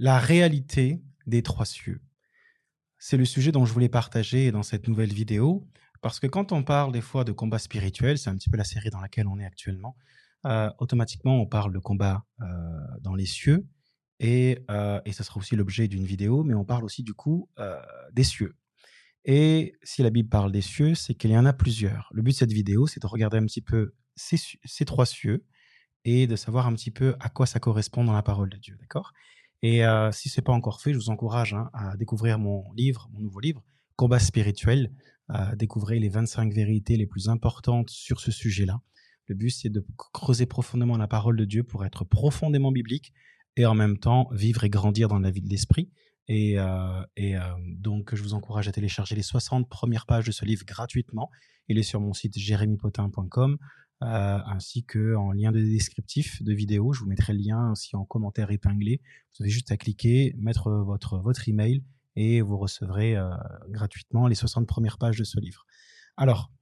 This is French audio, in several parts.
La réalité des trois cieux. C'est le sujet dont je voulais partager dans cette nouvelle vidéo, parce que quand on parle des fois de combat spirituel, c'est un petit peu la série dans laquelle on est actuellement, euh, automatiquement on parle de combat euh, dans les cieux, et, euh, et ce sera aussi l'objet d'une vidéo, mais on parle aussi du coup des cieux. Et si la Bible parle des cieux, c'est qu'il y en a plusieurs. Le but de cette vidéo, c'est de regarder un petit peu ces, ces trois cieux et de savoir un petit peu à quoi ça correspond dans la parole de Dieu, d'accord? Et euh, si ce n'est pas encore fait, je vous encourage hein, à découvrir mon livre, mon nouveau livre, Combat spirituel, à découvrir les 25 vérités les plus importantes sur ce sujet-là. Le but, c'est de creuser profondément la parole de Dieu pour être profondément biblique et en même temps vivre et grandir dans la vie de l'esprit. Et, euh, et euh, donc, je vous encourage à télécharger les 60 premières pages de ce livre gratuitement. Il est sur mon site jérémypotin.com. Euh, ainsi que en lien de descriptif de vidéo. Je vous mettrai le lien aussi en commentaire épinglé. Vous avez juste à cliquer, mettre votre, votre email et vous recevrez euh, gratuitement les 60 premières pages de ce livre. Alors,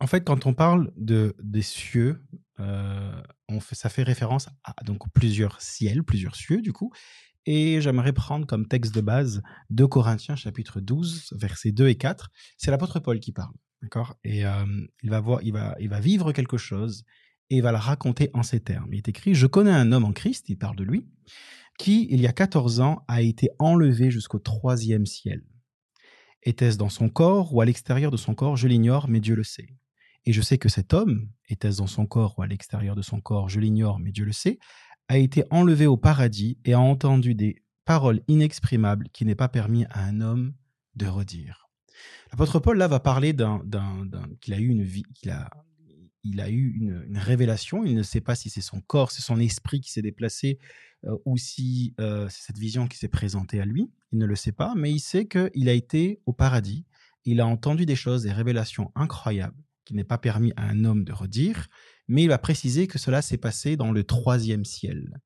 en fait, quand on parle de, des cieux, euh, ça fait référence à donc, plusieurs ciels, plusieurs cieux du coup. Et j'aimerais prendre comme texte de base 2 Corinthiens chapitre 12, versets 2 et 4. C'est l'apôtre Paul qui parle. D'accord? Et il, va voir, il, va, il va vivre quelque chose et il va le raconter en ces termes. Il est écrit Je connais un homme en Christ, il parle de lui, qui, il y a 14 ans, a été enlevé jusqu'au troisième ciel. Était-ce dans son corps ou à l'extérieur de son corps? Je l'ignore, mais Dieu le sait. Et je sais que cet homme, était-ce dans son corps ou à l'extérieur de son corps? Je l'ignore, mais Dieu le sait, a été enlevé au paradis et a entendu des paroles inexprimables qui n'est pas permis à un homme de redire. L'apôtre Paul, là, va parler qu'il a eu une qu'il révélation. Il ne sait pas si c'est son corps, c'est son esprit qui s'est déplacé euh, ou si euh, c'est cette vision qui s'est présentée à lui. Il ne le sait pas, mais il sait qu'il a été au paradis. Il a entendu des choses, des révélations incroyables qui n'est pas permis à un homme de redire, mais il va préciser que cela s'est passé dans le troisième ciel.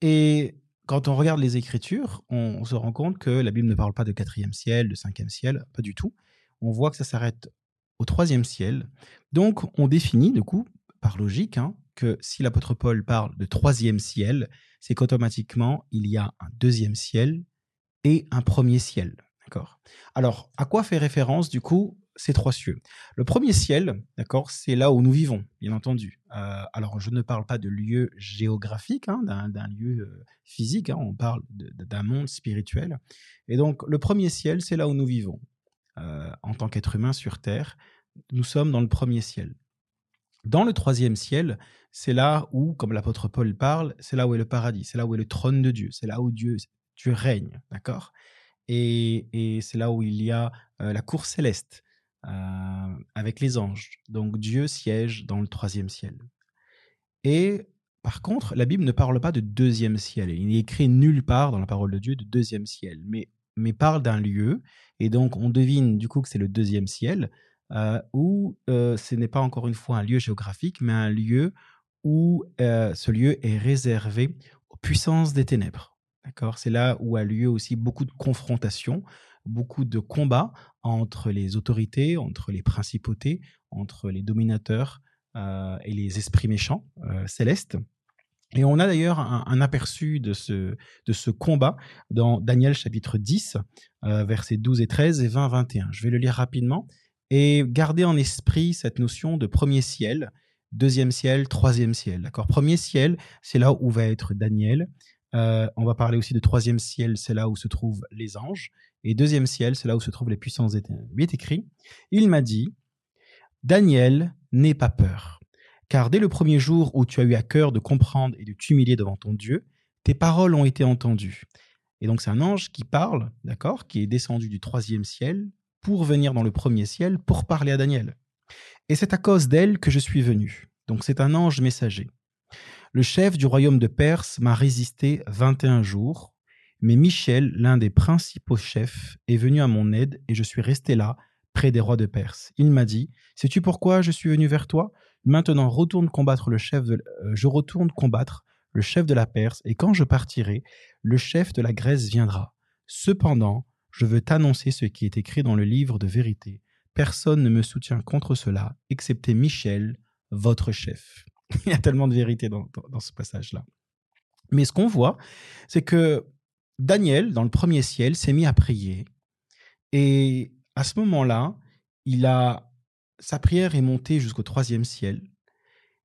Et quand on regarde les Écritures, on, se rend compte que la Bible ne parle pas de quatrième ciel, de cinquième ciel, pas du tout. On voit que ça s'arrête au troisième ciel. Donc, on définit, du coup, par logique, hein, que si l'apôtre Paul parle de troisième ciel, c'est qu'automatiquement, il y a un deuxième ciel et un premier ciel. D'accord? Alors, à quoi fait référence, du coup, ces trois cieux. Le premier ciel, d'accord, c'est là où nous vivons, bien entendu. Euh, alors, je ne parle pas de lieu géographique, hein, d'un lieu euh, physique, hein, on parle d'un monde spirituel. Et donc, le premier ciel, c'est là où nous vivons. Euh, en tant qu'être humain sur Terre, nous sommes dans le premier ciel. Dans le troisième ciel, c'est là où, comme l'apôtre Paul parle, c'est là où est le paradis, c'est là où est le trône de Dieu, c'est là où Dieu, règne, d'accord? Et c'est là où il y a la cour céleste, euh, avec les anges. Donc Dieu siège dans le troisième ciel. Et par contre, la Bible ne parle pas de deuxième ciel. Il n'est écrit nulle part dans la parole de Dieu de deuxième ciel, mais, mais parle d'un lieu. Et donc on devine du coup que c'est le deuxième ciel, euh, où euh, ce n'est pas encore une fois un lieu géographique, mais un lieu où ce lieu est réservé aux puissances des ténèbres. C'est là où a lieu aussi beaucoup de confrontations, beaucoup de combats entre les autorités, entre les principautés, entre les dominateurs euh, et les esprits méchants euh, célestes. Et on a d'ailleurs un, aperçu de ce, de ce combat dans Daniel chapitre 10, euh, versets 12 et 13 et 20, 21. Je vais le lire rapidement et garder en esprit cette notion de premier ciel, deuxième ciel, troisième ciel. D'accord? Premier ciel, c'est là où va être Daniel. on va parler aussi de troisième ciel, c'est là où se trouvent les anges. Et deuxième ciel, c'est là où se trouvent les puissances éternelles. Il est écrit, il m'a dit, Daniel, n'aie pas peur, car dès le premier jour où tu as eu à cœur de comprendre et de t'humilier devant ton Dieu, tes paroles ont été entendues. Et donc c'est un ange qui parle, d'accord, qui est descendu du troisième ciel pour venir dans le premier ciel pour parler à Daniel. Et c'est à cause d'elle que je suis venu. Donc c'est un ange messager. Le chef du royaume de Perse m'a résisté 21 jours, mais Michel, l'un des principaux chefs, est venu à mon aide et je suis resté là, près des rois de Perse. Il m'a dit Sais-tu pourquoi je suis venu vers toi? Maintenant, retourne combattre le chef de, euh, je retourne combattre le chef de la Perse, et quand je partirai, le chef de la Grèce viendra. Cependant, je veux t'annoncer ce qui est écrit dans le livre de vérité. Personne ne me soutient contre cela, excepté Michel, votre chef. Il y a tellement de vérité dans ce passage-là. Mais ce qu'on voit, c'est que Daniel, dans le premier ciel, s'est mis à prier. Et à ce moment-là, il a, sa prière est montée jusqu'au troisième ciel.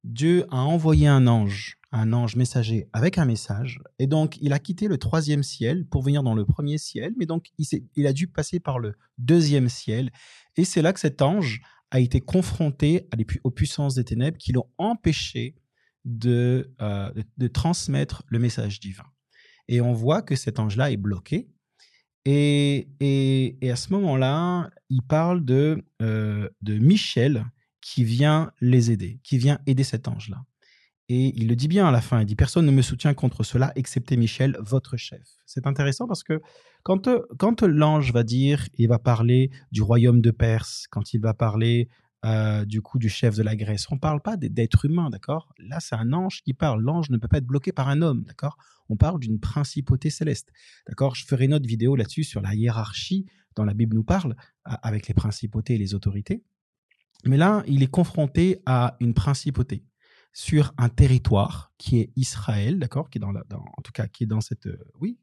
Dieu a envoyé un ange, un ange messager avec un message. Et donc, il a quitté le troisième ciel pour venir dans le premier ciel. Mais donc, il, a dû passer par le deuxième ciel. Et c'est là que cet ange a été confronté aux puissances des ténèbres qui l'ont empêché de, euh, de, transmettre le message divin. Et on voit que cet ange-là est bloqué. Et, et, à ce moment-là, il parle de, euh, de Michel qui vient les aider, qui vient aider cet ange-là. Et il le dit bien à la fin, il dit Personne ne me soutient contre cela, excepté Michel, votre chef. C'est intéressant parce que quand, quand l'ange va dire, il va parler du royaume de Perse, quand il va parler euh, du coup du chef de la Grèce, on ne parle pas d'être humain, d'accord? Là, c'est un ange qui parle. L'ange ne peut pas être bloqué par un homme, d'accord? On parle d'une principauté céleste, d'accord? Je ferai une autre vidéo là-dessus sur la hiérarchie dont la Bible nous parle, avec les principautés et les autorités. Mais là, il est confronté à une principauté sur un territoire qui est Israël, d'accord, qui est dans, la, en tout cas qui est dans cette, euh, oui,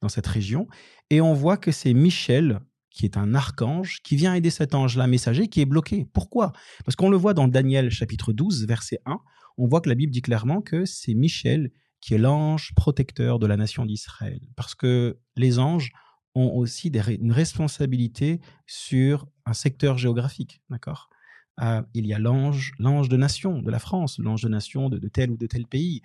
dans cette région, et on voit que c'est Michel qui est un archange qui vient aider cet ange-là messager qui est bloqué. Pourquoi? Parce qu'on le voit dans Daniel chapitre 12 verset 1, on voit que la Bible dit clairement que c'est Michel qui est l'ange protecteur de la nation d'Israël, parce que les anges ont aussi une responsabilité sur un secteur géographique, d'accord? Il y a l'ange, l'ange de nation de la France, l'ange de nation de, tel ou de tel pays.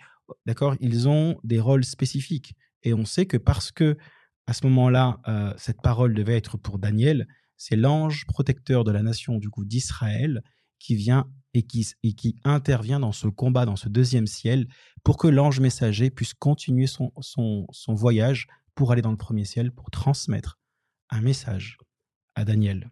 D'accord? Ils ont des rôles spécifiques. Et on sait que parce que à ce moment-là, euh, cette parole devait être pour Daniel, c'est l'ange protecteur de la nation du coup d'Israël qui vient et qui, intervient dans ce combat, dans ce deuxième ciel, pour que l'ange messager puisse continuer son, voyage pour aller dans le premier ciel, pour transmettre un message à Daniel.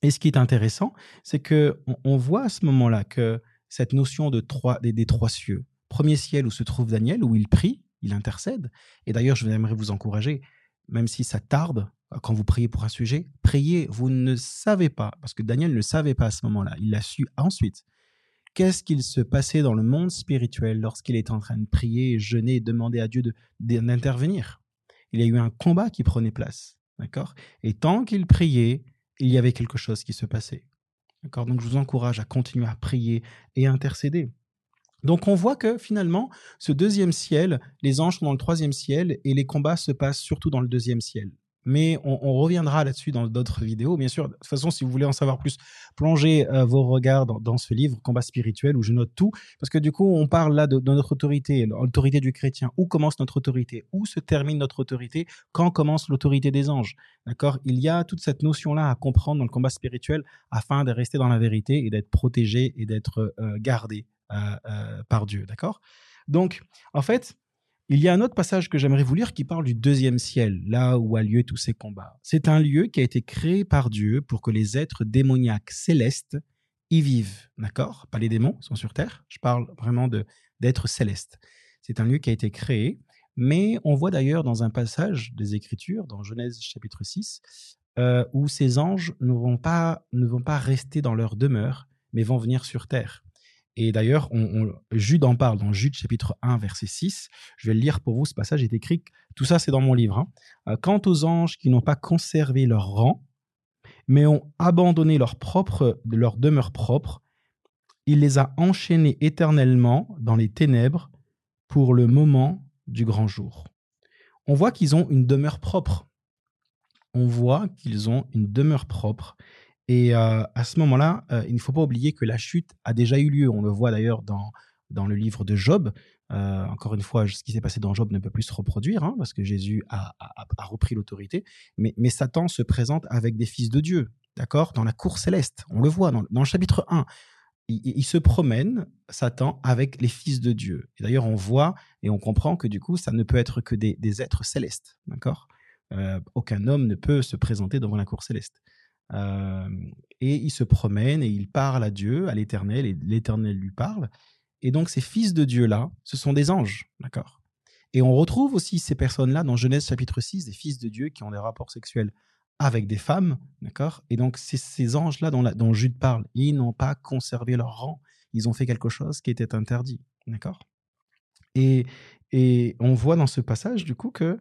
Et ce qui est intéressant, c'est que on, voit à ce moment-là que cette notion de trois, des, trois cieux, premier ciel où se trouve Daniel, où il prie, il intercède. Et d'ailleurs, je voudrais vous encourager, même si ça tarde, euh, quand vous priez pour un sujet, priez. Vous ne savez pas, parce que Daniel ne savait pas à ce moment-là, il l'a su ensuite. Qu'est-ce qu'il se passait dans le monde spirituel lorsqu'il était en train de prier, jeûner et demander à Dieu d'intervenir? Il y a eu un combat qui prenait place. D'accord? Et tant qu'il priait, il y avait quelque chose qui se passait. D'accord? Donc je vous encourage à continuer à prier et à intercéder. Donc on voit que finalement, ce deuxième ciel, les anges sont dans le troisième ciel et les combats se passent surtout dans le deuxième ciel. Mais on, reviendra là-dessus dans d'autres vidéos. Bien sûr, de toute façon, si vous voulez en savoir plus, plongez euh, vos regards dans, ce livre, Combat spirituel, où je note tout, parce que du coup, on parle là de, notre autorité, l'autorité du chrétien. Où commence notre autorité? Où se termine notre autorité? Quand commence l'autorité des anges? D'accord? Il y a toute cette notion-là à comprendre dans le combat spirituel afin de rester dans la vérité et d'être protégé et d'être euh, gardé par Dieu. D'accord? Donc, en fait, il y a un autre passage que j'aimerais vous lire qui parle du deuxième ciel, là où a lieu tous ces combats. C'est un lieu qui a été créé par Dieu pour que les êtres démoniaques célestes y vivent, d'accord? Pas les démons, ils sont sur terre. Je parle vraiment de d'êtres célestes. C'est un lieu qui a été créé, mais on voit d'ailleurs dans un passage des Écritures, dans Genèse chapitre 6, euh, où ces anges ne vont, pas, ne vont pas rester dans leur demeure, mais vont venir sur terre. Et d'ailleurs, Jude en parle dans Jude chapitre 1, verset 6. Je vais le lire pour vous, ce passage est écrit. Tout ça, c'est dans mon livre. Hein. Euh, quant aux anges qui n'ont pas conservé leur rang, mais ont abandonné leur, propre, leur demeure propre, il les a enchaînés éternellement dans les ténèbres pour le moment du grand jour. On voit qu'ils ont une demeure propre. On voit qu'ils ont une demeure propre. Et euh, à ce moment-là, euh, il ne faut pas oublier que la chute a déjà eu lieu. On le voit d'ailleurs dans, dans le livre de Job. Euh, encore une fois, ce qui s'est passé dans Job ne peut plus se reproduire, hein, parce que Jésus a, a, repris l'autorité. Mais, mais, Satan se présente avec des fils de Dieu, d'accord Dans la cour céleste. On le voit dans, dans le chapitre 1. Il, se promène, Satan, avec les fils de Dieu. Et d'ailleurs, on voit et on comprend que du coup, ça ne peut être que des, des êtres célestes, d'accord? Aucun homme ne peut se présenter devant la cour céleste et il se promène et il parle à Dieu, à l'Éternel, et l'Éternel lui parle. Et donc ces fils de Dieu-là, ce sont des anges, d'accord? Et on retrouve aussi ces personnes-là dans Genèse chapitre 6, des fils de Dieu qui ont des rapports sexuels avec des femmes, d'accord? Et donc ces anges-là dont, dont Jude parle, ils n'ont pas conservé leur rang, ils ont fait quelque chose qui était interdit, d'accord? Et, et on voit dans ce passage, du coup, que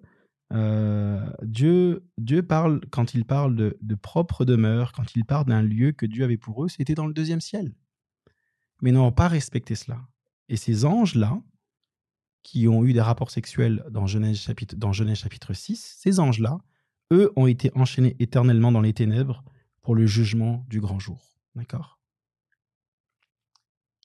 euh, Dieu, Dieu parle, quand il parle de, propre demeure, quand il parle d'un lieu que Dieu avait pour eux, c'était dans le deuxième ciel. Mais ils n'ont pas respecté cela. Et ces anges-là, qui ont eu des rapports sexuels dans Genèse chapitre, dans Genèse chapitre 6, ces anges-là, eux, ont été enchaînés éternellement dans les ténèbres pour le jugement du grand jour. D'accord?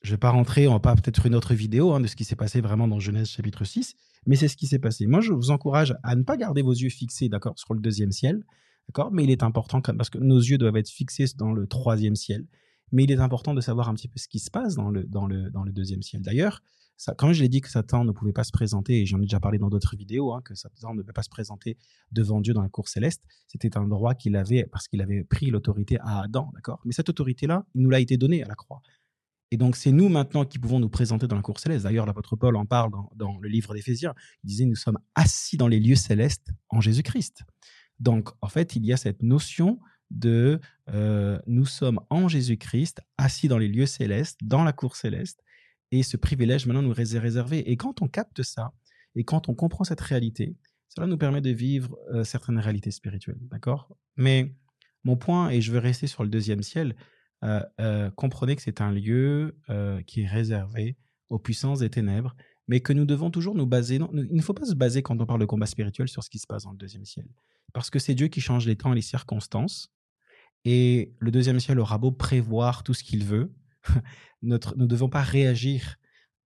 Je ne vais pas rentrer, on va pas peut-être une autre vidéo hein, de ce qui s'est passé vraiment dans Genèse chapitre 6, mais c'est ce qui s'est passé. Moi, je vous encourage à ne pas garder vos yeux fixés, d'accord, sur le deuxième ciel, d'accord, mais il est important, parce que nos yeux doivent être fixés dans le troisième ciel, mais il est important de savoir un petit peu ce qui se passe dans le, deuxième ciel. D'ailleurs, quand je l'ai dit que Satan ne pouvait pas se présenter, et j'en ai déjà parlé dans d'autres vidéos, hein, que Satan ne pouvait pas se présenter devant Dieu dans la cour céleste, c'était un droit qu'il avait parce qu'il avait pris l'autorité à Adam, d'accord Mais cette autorité-là, il nous l'a été donnée à la croix. Et donc, c'est nous maintenant qui pouvons nous présenter dans la cour céleste. D'ailleurs, l'apôtre Paul en parle dans, dans le livre d'Éphésiens. Il disait, nous sommes assis dans les lieux célestes en Jésus-Christ. Donc, en fait, il y a cette notion de euh, nous sommes en Jésus-Christ, assis dans les lieux célestes, dans la cour céleste, et ce privilège maintenant nous est réservé. Et quand on capte ça, et quand on comprend cette réalité, cela nous permet de vivre euh, certaines réalités spirituelles, d'accord? Mais mon point, et je veux rester sur le deuxième ciel, comprenez que c'est un lieu qui est réservé aux puissances des ténèbres, mais que nous devons toujours nous baser. Il ne faut pas se baser quand on parle de combat spirituel sur ce qui se passe dans le deuxième ciel, parce que c'est Dieu qui change les temps et les circonstances, et le deuxième ciel aura beau prévoir tout ce qu'il veut, notre, nous ne devons pas réagir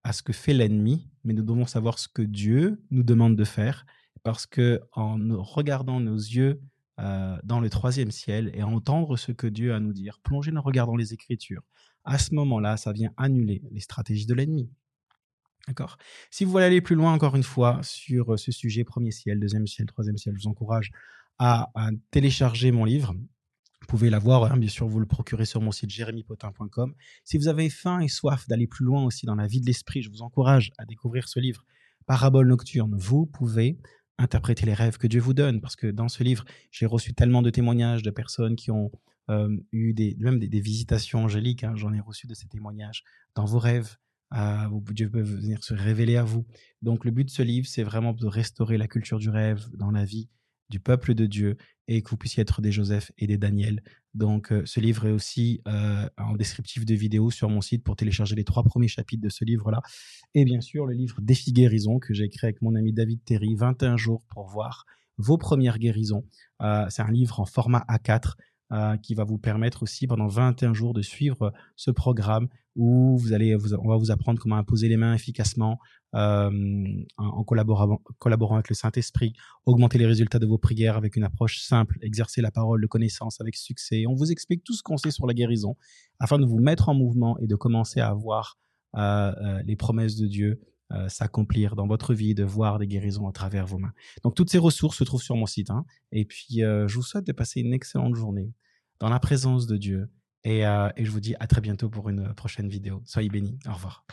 à ce que fait l'ennemi, mais nous devons savoir ce que Dieu nous demande de faire, parce que en regardant nos yeux euh, dans le troisième ciel et entendre ce que Dieu a à nous dire, plonger nos regards dans les Écritures, à ce moment-là, ça vient annuler les stratégies de l'ennemi. D'accord? Si vous voulez aller plus loin, encore une fois, sur ce sujet, premier ciel, deuxième ciel, troisième ciel, je vous encourage à télécharger mon livre vous pouvez l'avoir, hein, bien sûr, vous le procurez sur mon site jérémypotin.com. Si vous avez faim et soif d'aller plus loin aussi dans la vie de l'esprit, je vous encourage à découvrir ce livre, Parabole nocturne. Vous pouvez interpréter les rêves que Dieu vous donne, parce que dans ce livre, j'ai reçu tellement de témoignages de personnes qui ont euh, eu des, même des, visitations angéliques. Hein. J'en ai reçu de ces témoignages dans vos rêves. Euh, Dieu peut venir se révéler à vous. Donc le but de ce livre, c'est vraiment de restaurer la culture du rêve dans la vie du peuple de Dieu et que vous puissiez être des Joseph et des Daniel. Donc, euh, ce livre est aussi euh, en descriptif de vidéo sur mon site pour télécharger les trois premiers chapitres de ce livre-là. Et bien sûr, le livre Défi guérison que j'ai écrit avec mon ami David Terry, 21 jours pour voir vos premières guérisons. Euh, c'est un livre en format A4 euh, qui va vous permettre aussi pendant 21 jours de suivre ce programme où vous allez, on va vous apprendre comment imposer les mains efficacement euh, en collaborant, collaborant avec le Saint-Esprit, augmenter les résultats de vos prières avec une approche simple, exercer la parole de connaissance avec succès. On vous explique tout ce qu'on sait sur la guérison afin de vous mettre en mouvement et de commencer à voir euh, les promesses de Dieu s'accomplir dans votre vie, de voir des guérisons à travers vos mains. Donc toutes ces ressources se trouvent sur mon site. Hein. Et puis je vous souhaite de passer une excellente journée dans la présence de Dieu. Et, euh, et je vous dis à très bientôt pour une prochaine vidéo. Soyez bénis. Au revoir.